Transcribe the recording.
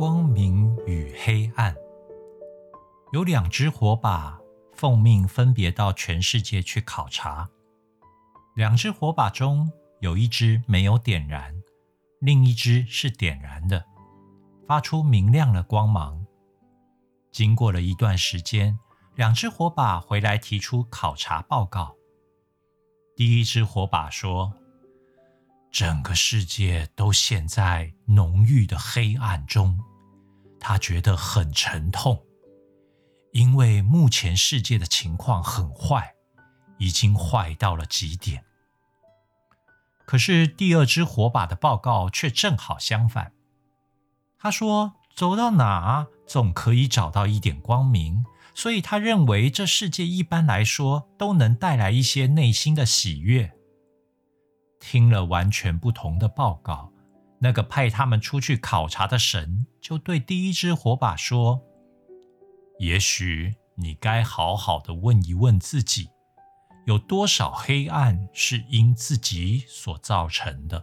光明与黑暗。有两只火把奉命分别到全世界去考察，两只火把中有一只没有点燃，另一只是点燃的，发出明亮的光芒。经过了一段时间，两只火把回来提出考察报告。第一只火把说，整个世界都陷在浓郁的黑暗中。他觉得很沉痛，因为目前世界的情况很坏，已经坏到了极点。”可是第二只火把的报告却正好相反。他说：“走到哪总可以找到一点光明，所以他认为这世界一般来说都能带来一些内心的喜悦。”听了完全不同的报告，那个派他们出去考察的神就对第一只火把说：“也许你该好好的问一问自己。”有多少黑暗是因自己所造成的